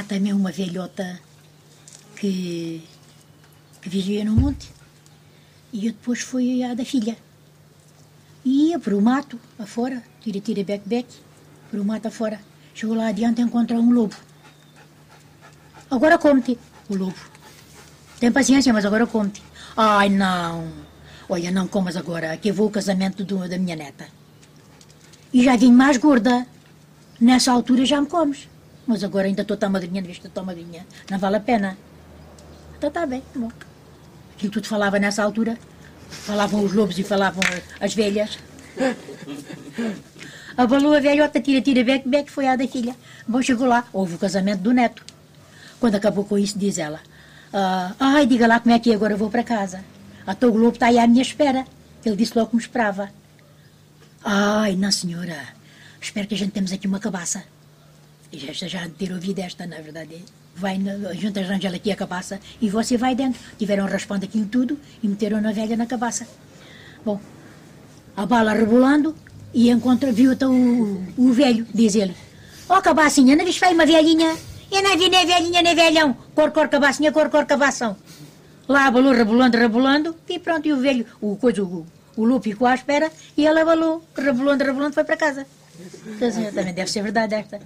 há também uma velhota que, que vivia no monte. E eu depois fui à da filha. E ia para o mato, afora, tira, tira, bec, bec, para o mato afora. Chegou lá adiante e encontrou um lobo. Agora come-te, o lobo. Tem paciência, mas agora come-te. Ai, não. Olha, não comas agora, que eu vou ao casamento do, da minha neta. E já vim mais gorda. Nessa altura já me comes. Mas agora ainda estou tão magrinha, viste, estou magrinha. Não vale a pena. Então está bem, tá bom. Aquilo tudo falava nessa altura. Falavam os lobos e falavam as velhas. Abalou a velhota, tira, tira, bec, bec, foi a da filha. Bom, chegou lá, houve o casamento do neto. Quando acabou com isso, diz ela, ah, ai, diga lá como é que é, agora vou para casa. Até o Globo está aí à minha espera. Ele disse logo que me esperava. Ai, não senhora, espero que a gente temos aqui uma cabaça. Já, já ter ouvido esta, na verdade. Vai, a gente arranja aqui a cabaça e você vai dentro. Tiveram raspando aquilo tudo e meteram na velha na cabaça. Bom, a bala rebolando e encontra, viu então o, o velho, diz ele. Ó oh, cabacinha, não viste uma velhinha? Eu não vi nem velhinha nem velhão. Cor, cor, cabacinha, cor, cor, cabação. Lá abalou, rebolando, rebolando, e pronto, e o velho, o coisa, o, o Lu ficou à espera, e ela abalou, rebolando, rebolando, foi para casa. Então, também deve ser verdade esta.